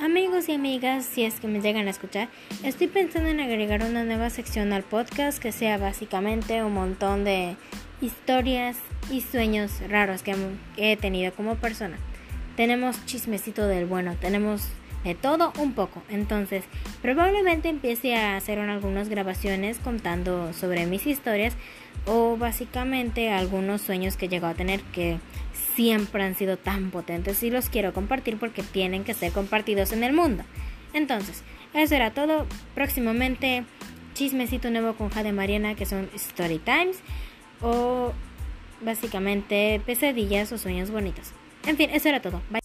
Amigos y amigas, si es que me llegan a escuchar, estoy pensando en agregar una nueva sección al podcast que sea básicamente un montón de historias y sueños raros que he tenido como persona. Tenemos chismecito del bueno, tenemos de todo un poco. Entonces, probablemente empiece a hacer algunas grabaciones contando sobre mis historias o básicamente algunos sueños que he llegado a tener que siempre han sido tan potentes y los quiero compartir porque tienen que ser compartidos en el mundo. Entonces, eso era todo. Próximamente, chismecito nuevo con Jade Mariana que son Story Times o básicamente pesadillas o sueños bonitos. En fin, eso era todo. Bye.